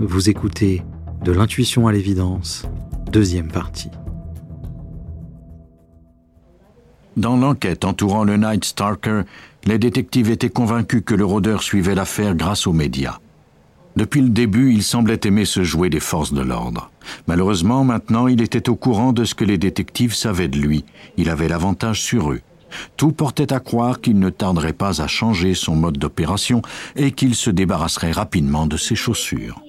Vous écoutez De l'intuition à l'évidence, deuxième partie. Dans l'enquête entourant le Night Stalker, les détectives étaient convaincus que le rôdeur suivait l'affaire grâce aux médias. Depuis le début, il semblait aimer se jouer des forces de l'ordre. Malheureusement, maintenant, il était au courant de ce que les détectives savaient de lui. Il avait l'avantage sur eux. Tout portait à croire qu'il ne tarderait pas à changer son mode d'opération et qu'il se débarrasserait rapidement de ses chaussures.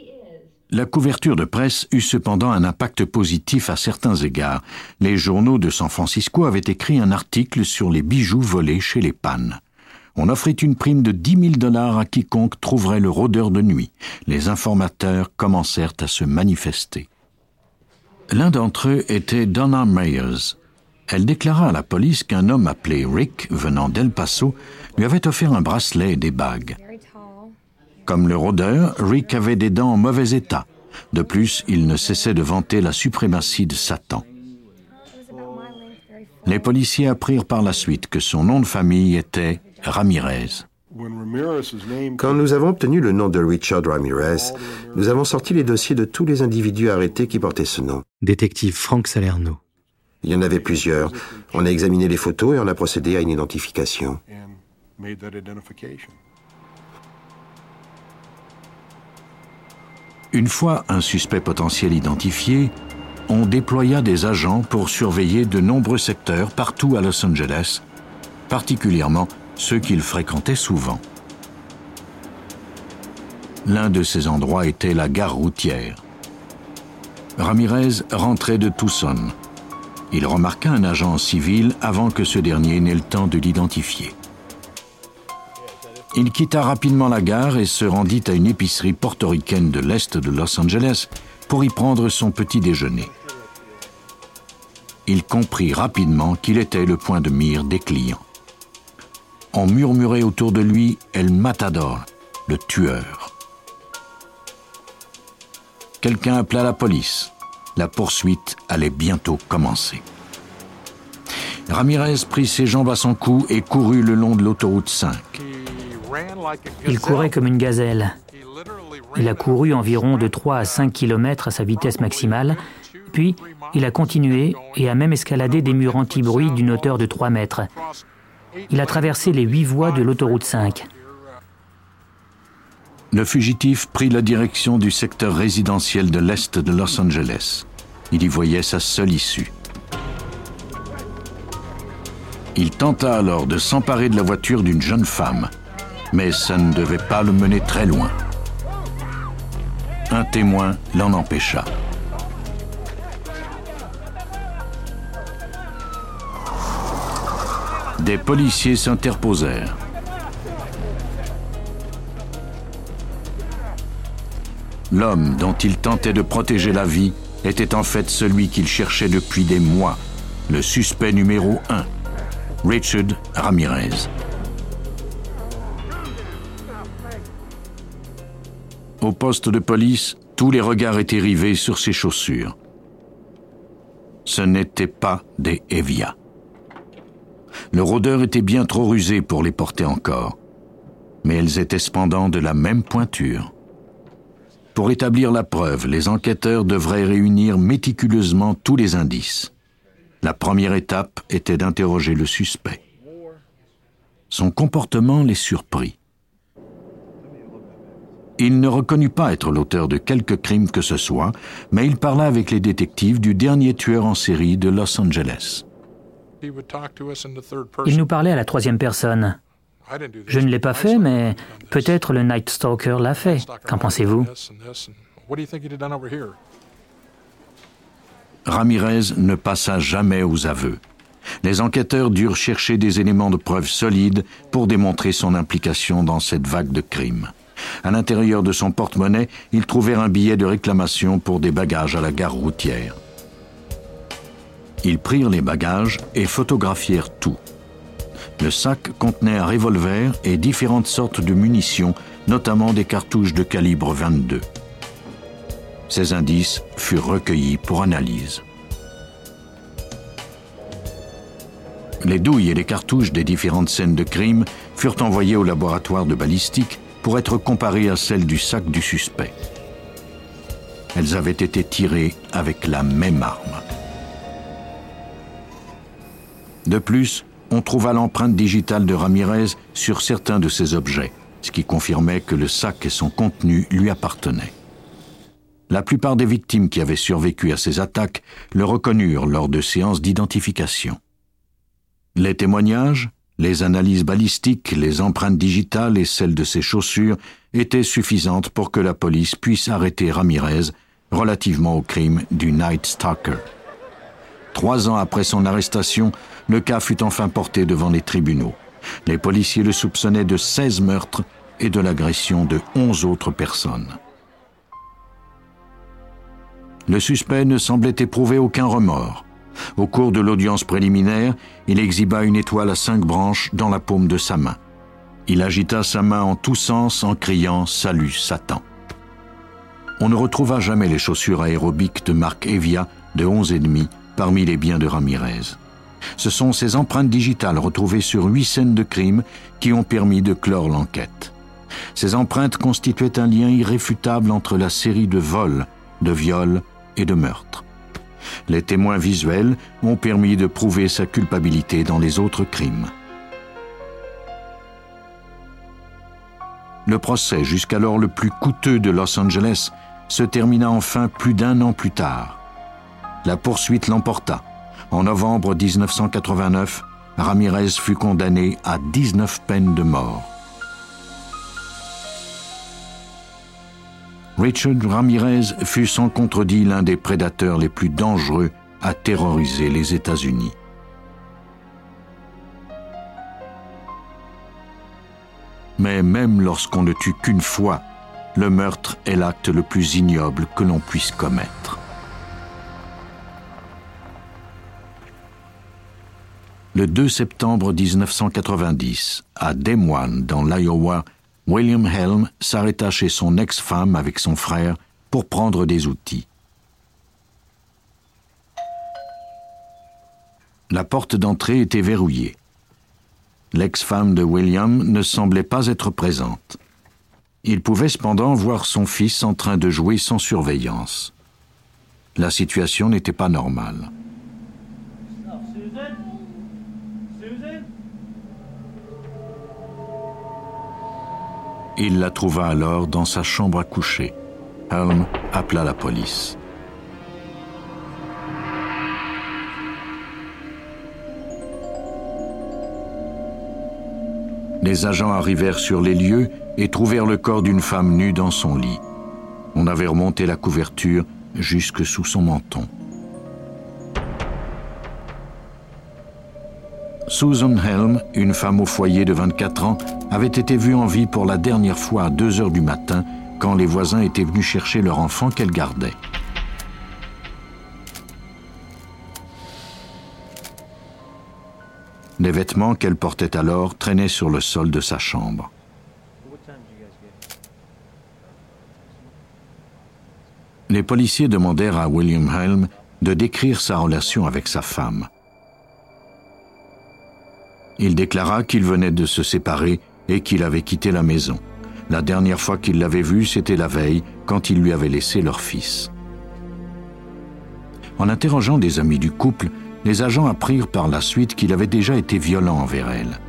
La couverture de presse eut cependant un impact positif à certains égards. Les journaux de San Francisco avaient écrit un article sur les bijoux volés chez les pannes. On offrait une prime de 10 000 dollars à quiconque trouverait le rôdeur de nuit. Les informateurs commencèrent à se manifester. L'un d'entre eux était Donna Myers. Elle déclara à la police qu'un homme appelé Rick, venant d'El Paso, lui avait offert un bracelet et des bagues. Comme le rôdeur, Rick avait des dents en mauvais état. De plus, il ne cessait de vanter la suprématie de Satan. Les policiers apprirent par la suite que son nom de famille était Ramirez. Quand nous avons obtenu le nom de Richard Ramirez, nous avons sorti les dossiers de tous les individus arrêtés qui portaient ce nom. Détective Frank Salerno. Il y en avait plusieurs. On a examiné les photos et on a procédé à une identification. Une fois un suspect potentiel identifié, on déploya des agents pour surveiller de nombreux secteurs partout à Los Angeles, particulièrement ceux qu'il fréquentait souvent. L'un de ces endroits était la gare routière. Ramirez rentrait de Tucson. Il remarqua un agent civil avant que ce dernier n'ait le temps de l'identifier. Il quitta rapidement la gare et se rendit à une épicerie portoricaine de l'Est de Los Angeles pour y prendre son petit déjeuner. Il comprit rapidement qu'il était le point de mire des clients. On murmurait autour de lui El Matador, le tueur. Quelqu'un appela la police. La poursuite allait bientôt commencer. Ramirez prit ses jambes à son cou et courut le long de l'autoroute 5. Il courait comme une gazelle. Il a couru environ de 3 à 5 km à sa vitesse maximale, puis il a continué et a même escaladé des murs anti-bruit d'une hauteur de 3 mètres. Il a traversé les huit voies de l'autoroute 5. Le fugitif prit la direction du secteur résidentiel de l'Est de Los Angeles. Il y voyait sa seule issue. Il tenta alors de s'emparer de la voiture d'une jeune femme mais ça ne devait pas le mener très loin. Un témoin l'en empêcha. Des policiers s'interposèrent. L'homme dont il tentait de protéger la vie était en fait celui qu'il cherchait depuis des mois, le suspect numéro un, Richard Ramirez. Au poste de police, tous les regards étaient rivés sur ses chaussures. Ce n'étaient pas des Evia. Le rôdeur était bien trop rusé pour les porter encore, mais elles étaient cependant de la même pointure. Pour établir la preuve, les enquêteurs devraient réunir méticuleusement tous les indices. La première étape était d'interroger le suspect. Son comportement les surprit. Il ne reconnut pas être l'auteur de quelque crime que ce soit, mais il parla avec les détectives du dernier tueur en série de Los Angeles. Il nous parlait à la troisième personne. Je ne l'ai pas fait, mais peut-être le Night Stalker l'a fait. Qu'en pensez-vous? Ramirez ne passa jamais aux aveux. Les enquêteurs durent chercher des éléments de preuve solides pour démontrer son implication dans cette vague de crimes. À l'intérieur de son porte-monnaie, ils trouvèrent un billet de réclamation pour des bagages à la gare routière. Ils prirent les bagages et photographièrent tout. Le sac contenait un revolver et différentes sortes de munitions, notamment des cartouches de calibre 22. Ces indices furent recueillis pour analyse. Les douilles et les cartouches des différentes scènes de crime furent envoyées au laboratoire de balistique pour être comparée à celle du sac du suspect. Elles avaient été tirées avec la même arme. De plus, on trouva l'empreinte digitale de Ramirez sur certains de ces objets, ce qui confirmait que le sac et son contenu lui appartenaient. La plupart des victimes qui avaient survécu à ces attaques le reconnurent lors de séances d'identification. Les témoignages, les analyses balistiques, les empreintes digitales et celles de ses chaussures étaient suffisantes pour que la police puisse arrêter Ramirez relativement au crime du Night Stalker. Trois ans après son arrestation, le cas fut enfin porté devant les tribunaux. Les policiers le soupçonnaient de 16 meurtres et de l'agression de 11 autres personnes. Le suspect ne semblait éprouver aucun remords. Au cours de l'audience préliminaire, il exhiba une étoile à cinq branches dans la paume de sa main. Il agita sa main en tous sens en criant Salut Satan. On ne retrouva jamais les chaussures aérobiques de marque Evia de 11,5 parmi les biens de Ramirez. Ce sont ces empreintes digitales retrouvées sur huit scènes de crime qui ont permis de clore l'enquête. Ces empreintes constituaient un lien irréfutable entre la série de vols, de viols et de meurtres. Les témoins visuels ont permis de prouver sa culpabilité dans les autres crimes. Le procès, jusqu'alors le plus coûteux de Los Angeles, se termina enfin plus d'un an plus tard. La poursuite l'emporta. En novembre 1989, Ramirez fut condamné à 19 peines de mort. Richard Ramirez fut sans contredit l'un des prédateurs les plus dangereux à terroriser les États-Unis. Mais même lorsqu'on ne tue qu'une fois, le meurtre est l'acte le plus ignoble que l'on puisse commettre. Le 2 septembre 1990, à Des Moines, dans l'Iowa, William Helm s'arrêta chez son ex-femme avec son frère pour prendre des outils. La porte d'entrée était verrouillée. L'ex-femme de William ne semblait pas être présente. Il pouvait cependant voir son fils en train de jouer sans surveillance. La situation n'était pas normale. Il la trouva alors dans sa chambre à coucher. Helm appela la police. Les agents arrivèrent sur les lieux et trouvèrent le corps d'une femme nue dans son lit. On avait remonté la couverture jusque sous son menton. Susan Helm, une femme au foyer de 24 ans, avait été vue en vie pour la dernière fois à 2 heures du matin quand les voisins étaient venus chercher leur enfant qu'elle gardait. Les vêtements qu'elle portait alors traînaient sur le sol de sa chambre. Les policiers demandèrent à William Helm de décrire sa relation avec sa femme. Il déclara qu'il venait de se séparer et qu'il avait quitté la maison. La dernière fois qu'il l'avait vue, c'était la veille, quand il lui avait laissé leur fils. En interrogeant des amis du couple, les agents apprirent par la suite qu'il avait déjà été violent envers elle.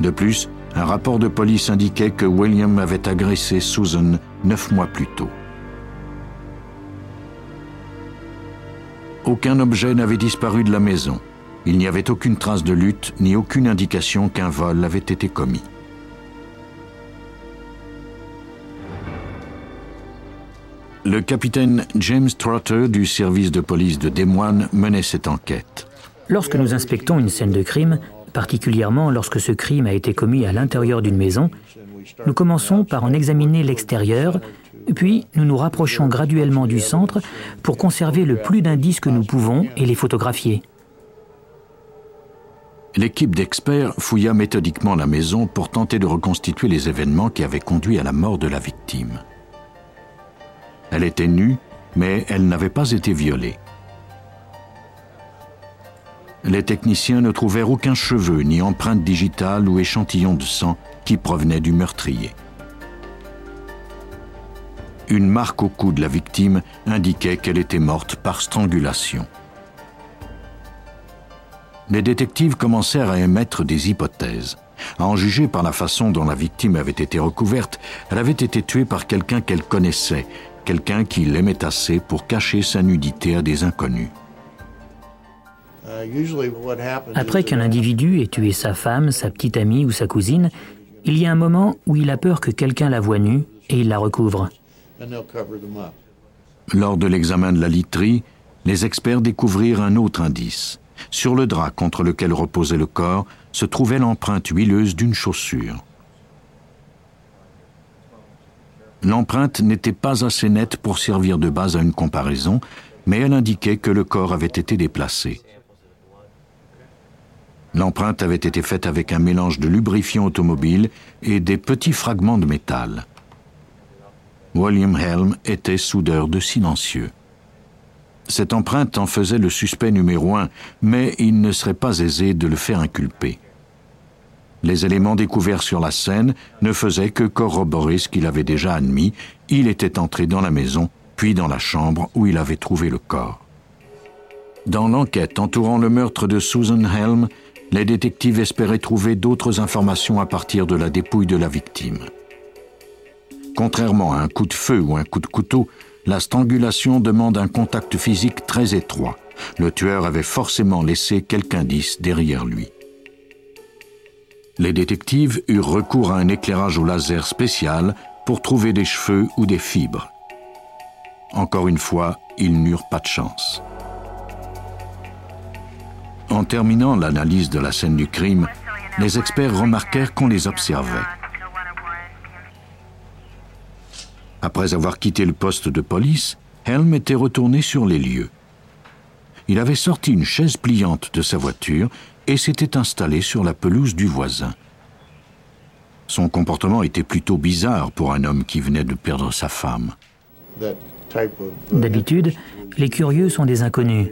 De plus, un rapport de police indiquait que William avait agressé Susan neuf mois plus tôt. Aucun objet n'avait disparu de la maison. Il n'y avait aucune trace de lutte ni aucune indication qu'un vol avait été commis. Le capitaine James Trotter du service de police de Des Moines menait cette enquête. Lorsque nous inspectons une scène de crime, particulièrement lorsque ce crime a été commis à l'intérieur d'une maison, nous commençons par en examiner l'extérieur, puis nous nous rapprochons graduellement du centre pour conserver le plus d'indices que nous pouvons et les photographier l'équipe d'experts fouilla méthodiquement la maison pour tenter de reconstituer les événements qui avaient conduit à la mort de la victime. Elle était nue, mais elle n'avait pas été violée. Les techniciens ne trouvèrent aucun cheveu, ni empreinte digitale ou échantillon de sang qui provenait du meurtrier. Une marque au cou de la victime indiquait qu'elle était morte par strangulation. Les détectives commencèrent à émettre des hypothèses. À en juger par la façon dont la victime avait été recouverte, elle avait été tuée par quelqu'un qu'elle connaissait, quelqu'un qui l'aimait assez pour cacher sa nudité à des inconnus. Après qu'un individu ait tué sa femme, sa petite amie ou sa cousine, il y a un moment où il a peur que quelqu'un la voie nue et il la recouvre. Lors de l'examen de la literie, les experts découvrirent un autre indice. Sur le drap contre lequel reposait le corps se trouvait l'empreinte huileuse d'une chaussure. L'empreinte n'était pas assez nette pour servir de base à une comparaison, mais elle indiquait que le corps avait été déplacé. L'empreinte avait été faite avec un mélange de lubrifiant automobile et des petits fragments de métal. William Helm était soudeur de silencieux. Cette empreinte en faisait le suspect numéro un, mais il ne serait pas aisé de le faire inculper. Les éléments découverts sur la scène ne faisaient que corroborer ce qu'il avait déjà admis. Il était entré dans la maison, puis dans la chambre où il avait trouvé le corps. Dans l'enquête entourant le meurtre de Susan Helm, les détectives espéraient trouver d'autres informations à partir de la dépouille de la victime. Contrairement à un coup de feu ou un coup de couteau, la strangulation demande un contact physique très étroit. Le tueur avait forcément laissé quelque indice derrière lui. Les détectives eurent recours à un éclairage au laser spécial pour trouver des cheveux ou des fibres. Encore une fois, ils n'eurent pas de chance. En terminant l'analyse de la scène du crime, les experts remarquèrent qu'on les observait. Après avoir quitté le poste de police, Helm était retourné sur les lieux. Il avait sorti une chaise pliante de sa voiture et s'était installé sur la pelouse du voisin. Son comportement était plutôt bizarre pour un homme qui venait de perdre sa femme. D'habitude, les curieux sont des inconnus.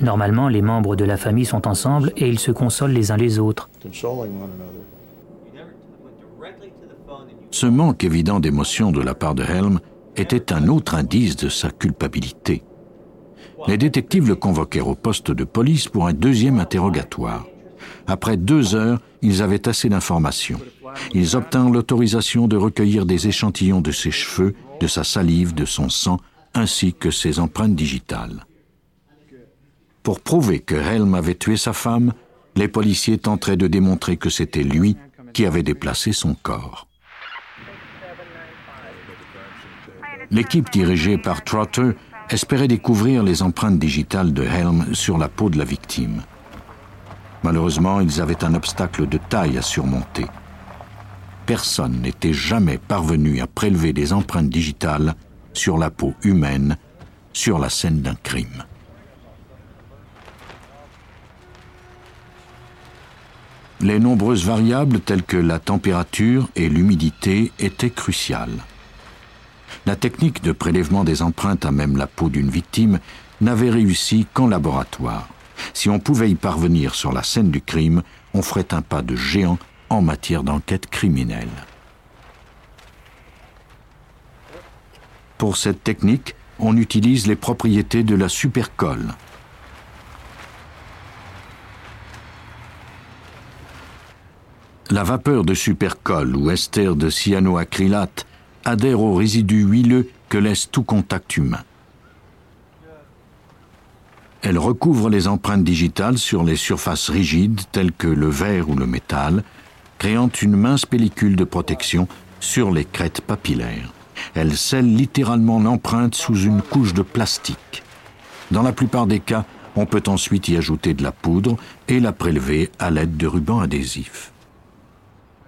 Normalement, les membres de la famille sont ensemble et ils se consolent les uns les autres. Ce manque évident d'émotion de la part de Helm était un autre indice de sa culpabilité. Les détectives le convoquèrent au poste de police pour un deuxième interrogatoire. Après deux heures, ils avaient assez d'informations. Ils obtinrent l'autorisation de recueillir des échantillons de ses cheveux, de sa salive, de son sang, ainsi que ses empreintes digitales. Pour prouver que Helm avait tué sa femme, les policiers tenteraient de démontrer que c'était lui qui avait déplacé son corps. L'équipe dirigée par Trotter espérait découvrir les empreintes digitales de Helm sur la peau de la victime. Malheureusement, ils avaient un obstacle de taille à surmonter. Personne n'était jamais parvenu à prélever des empreintes digitales sur la peau humaine sur la scène d'un crime. Les nombreuses variables telles que la température et l'humidité étaient cruciales. La technique de prélèvement des empreintes à même la peau d'une victime n'avait réussi qu'en laboratoire. Si on pouvait y parvenir sur la scène du crime, on ferait un pas de géant en matière d'enquête criminelle. Pour cette technique, on utilise les propriétés de la supercolle. La vapeur de supercolle ou ester de cyanoacrylate adhère aux résidus huileux que laisse tout contact humain. Elle recouvre les empreintes digitales sur les surfaces rigides telles que le verre ou le métal, créant une mince pellicule de protection sur les crêtes papillaires. Elle scelle littéralement l'empreinte sous une couche de plastique. Dans la plupart des cas, on peut ensuite y ajouter de la poudre et la prélever à l'aide de rubans adhésifs.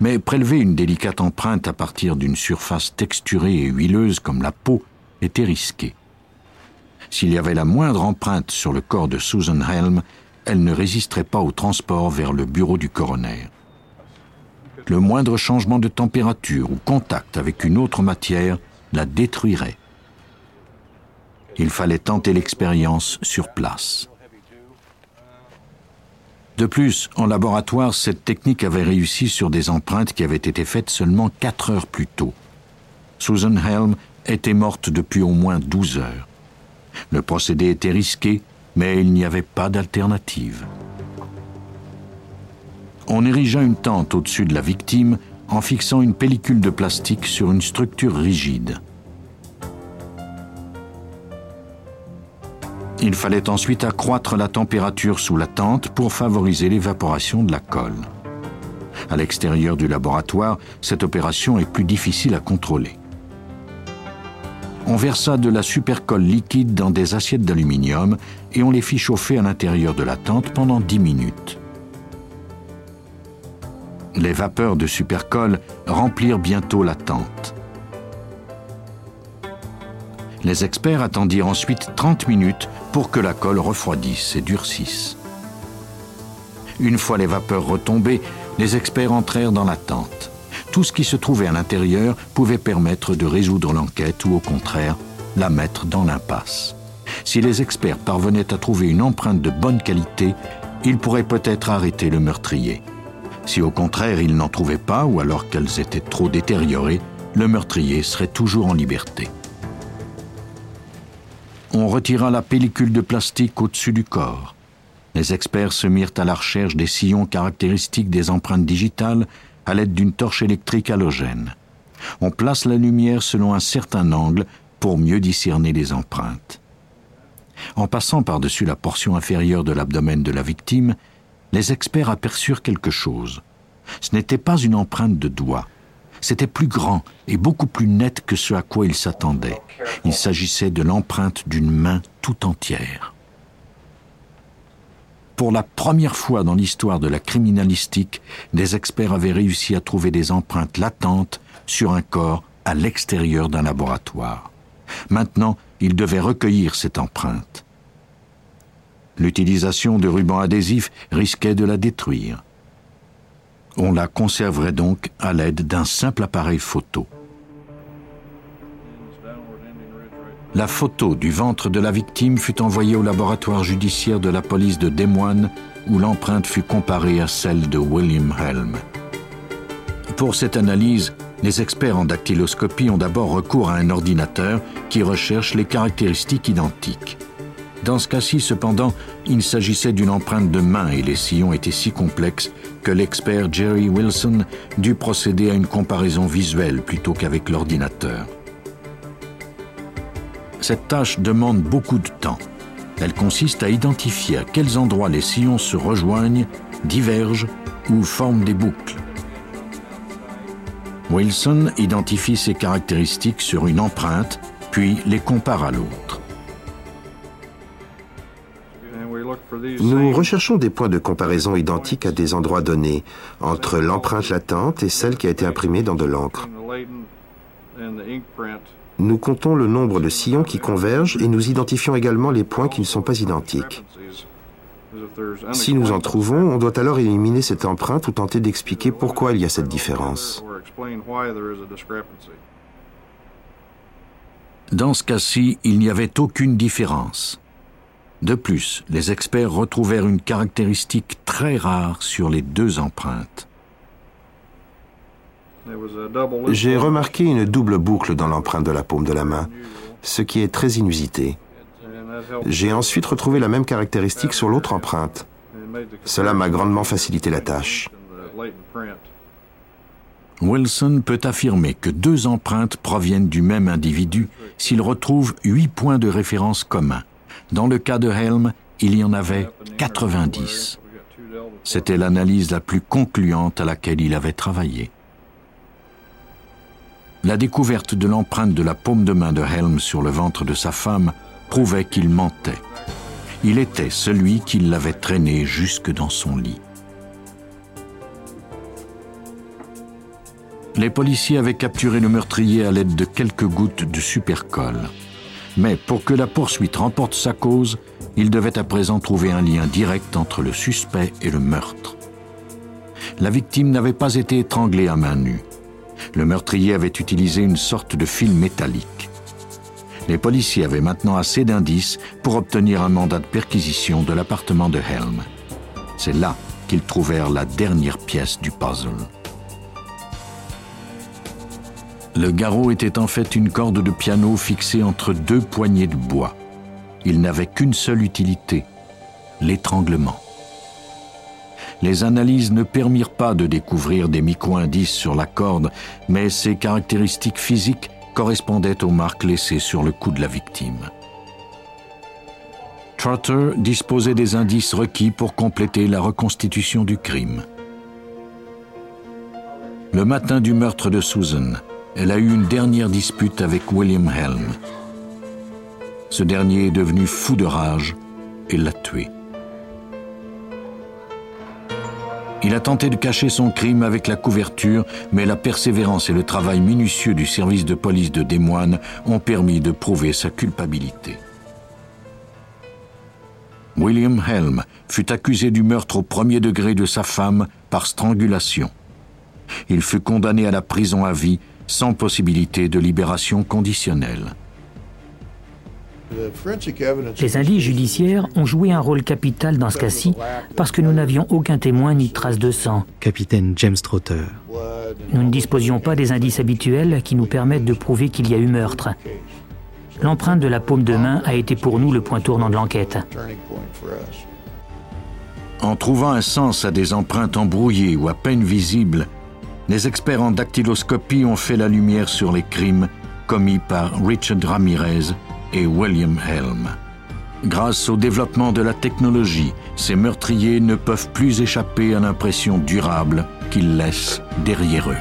Mais prélever une délicate empreinte à partir d'une surface texturée et huileuse comme la peau était risqué. S'il y avait la moindre empreinte sur le corps de Susan Helm, elle ne résisterait pas au transport vers le bureau du coroner. Le moindre changement de température ou contact avec une autre matière la détruirait. Il fallait tenter l'expérience sur place. De plus, en laboratoire, cette technique avait réussi sur des empreintes qui avaient été faites seulement quatre heures plus tôt. Susan Helm était morte depuis au moins 12 heures. Le procédé était risqué, mais il n'y avait pas d'alternative. On érigea une tente au-dessus de la victime en fixant une pellicule de plastique sur une structure rigide. Il fallait ensuite accroître la température sous la tente pour favoriser l'évaporation de la colle. À l'extérieur du laboratoire, cette opération est plus difficile à contrôler. On versa de la supercolle liquide dans des assiettes d'aluminium et on les fit chauffer à l'intérieur de la tente pendant 10 minutes. Les vapeurs de supercolle remplirent bientôt la tente. Les experts attendirent ensuite 30 minutes pour que la colle refroidisse et durcisse. Une fois les vapeurs retombées, les experts entrèrent dans la tente. Tout ce qui se trouvait à l'intérieur pouvait permettre de résoudre l'enquête ou au contraire la mettre dans l'impasse. Si les experts parvenaient à trouver une empreinte de bonne qualité, ils pourraient peut-être arrêter le meurtrier. Si au contraire ils n'en trouvaient pas ou alors qu'elles étaient trop détériorées, le meurtrier serait toujours en liberté. On retira la pellicule de plastique au-dessus du corps. Les experts se mirent à la recherche des sillons caractéristiques des empreintes digitales à l'aide d'une torche électrique halogène. On place la lumière selon un certain angle pour mieux discerner les empreintes. En passant par-dessus la portion inférieure de l'abdomen de la victime, les experts aperçurent quelque chose. Ce n'était pas une empreinte de doigt. C'était plus grand et beaucoup plus net que ce à quoi ils s'attendaient. Il s'agissait de l'empreinte d'une main tout entière. Pour la première fois dans l'histoire de la criminalistique, des experts avaient réussi à trouver des empreintes latentes sur un corps à l'extérieur d'un laboratoire. Maintenant, ils devaient recueillir cette empreinte. L'utilisation de rubans adhésifs risquait de la détruire. On la conserverait donc à l'aide d'un simple appareil photo. La photo du ventre de la victime fut envoyée au laboratoire judiciaire de la police de Des Moines où l'empreinte fut comparée à celle de William Helm. Pour cette analyse, les experts en dactyloscopie ont d'abord recours à un ordinateur qui recherche les caractéristiques identiques. Dans ce cas-ci, cependant, il s'agissait d'une empreinte de main et les sillons étaient si complexes que l'expert Jerry Wilson dut procéder à une comparaison visuelle plutôt qu'avec l'ordinateur. Cette tâche demande beaucoup de temps. Elle consiste à identifier à quels endroits les sillons se rejoignent, divergent ou forment des boucles. Wilson identifie ces caractéristiques sur une empreinte, puis les compare à l'autre. Nous recherchons des points de comparaison identiques à des endroits donnés, entre l'empreinte latente et celle qui a été imprimée dans de l'encre. Nous comptons le nombre de sillons qui convergent et nous identifions également les points qui ne sont pas identiques. Si nous en trouvons, on doit alors éliminer cette empreinte ou tenter d'expliquer pourquoi il y a cette différence. Dans ce cas-ci, il n'y avait aucune différence. De plus, les experts retrouvèrent une caractéristique très rare sur les deux empreintes. J'ai remarqué une double boucle dans l'empreinte de la paume de la main, ce qui est très inusité. J'ai ensuite retrouvé la même caractéristique sur l'autre empreinte. Cela m'a grandement facilité la tâche. Wilson peut affirmer que deux empreintes proviennent du même individu s'il retrouve huit points de référence communs. Dans le cas de Helm, il y en avait 90. C'était l'analyse la plus concluante à laquelle il avait travaillé. La découverte de l'empreinte de la paume de main de Helm sur le ventre de sa femme prouvait qu'il mentait. Il était celui qui l'avait traîné jusque dans son lit. Les policiers avaient capturé le meurtrier à l'aide de quelques gouttes de supercolle. Mais pour que la poursuite remporte sa cause, il devait à présent trouver un lien direct entre le suspect et le meurtre. La victime n'avait pas été étranglée à main nue. Le meurtrier avait utilisé une sorte de fil métallique. Les policiers avaient maintenant assez d'indices pour obtenir un mandat de perquisition de l'appartement de Helm. C'est là qu'ils trouvèrent la dernière pièce du puzzle. Le garrot était en fait une corde de piano fixée entre deux poignées de bois. Il n'avait qu'une seule utilité, l'étranglement. Les analyses ne permirent pas de découvrir des micro-indices sur la corde, mais ses caractéristiques physiques correspondaient aux marques laissées sur le cou de la victime. Trotter disposait des indices requis pour compléter la reconstitution du crime. Le matin du meurtre de Susan, elle a eu une dernière dispute avec William Helm. Ce dernier est devenu fou de rage et l'a tué. Il a tenté de cacher son crime avec la couverture, mais la persévérance et le travail minutieux du service de police de Des Moines ont permis de prouver sa culpabilité. William Helm fut accusé du meurtre au premier degré de sa femme par strangulation. Il fut condamné à la prison à vie sans possibilité de libération conditionnelle. Les indices judiciaires ont joué un rôle capital dans ce cas-ci parce que nous n'avions aucun témoin ni trace de sang. Capitaine James Trotter. Nous ne disposions pas des indices habituels qui nous permettent de prouver qu'il y a eu meurtre. L'empreinte de la paume de main a été pour nous le point tournant de l'enquête. En trouvant un sens à des empreintes embrouillées ou à peine visibles, les experts en dactyloscopie ont fait la lumière sur les crimes commis par Richard Ramirez et William Helm. Grâce au développement de la technologie, ces meurtriers ne peuvent plus échapper à l'impression durable qu'ils laissent derrière eux.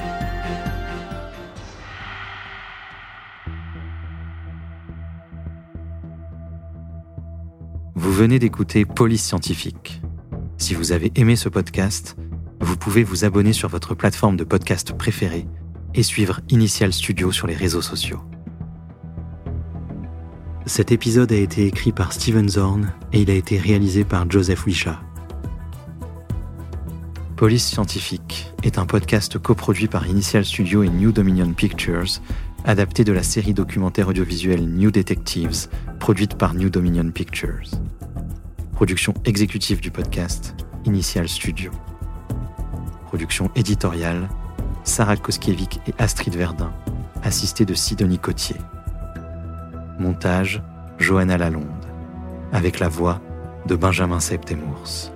Vous venez d'écouter Police Scientifique. Si vous avez aimé ce podcast, vous pouvez vous abonner sur votre plateforme de podcast préférée et suivre Initial Studio sur les réseaux sociaux. Cet épisode a été écrit par Steven Zorn et il a été réalisé par Joseph Wisha. Police Scientifique est un podcast coproduit par Initial Studio et New Dominion Pictures, adapté de la série documentaire audiovisuelle New Detectives, produite par New Dominion Pictures. Production exécutive du podcast, Initial Studio. Production éditoriale, Sarah Koskiewicz et Astrid Verdun, assistée de Sidonie Cotier. Montage Johanna Lalonde, avec la voix de Benjamin Septemours.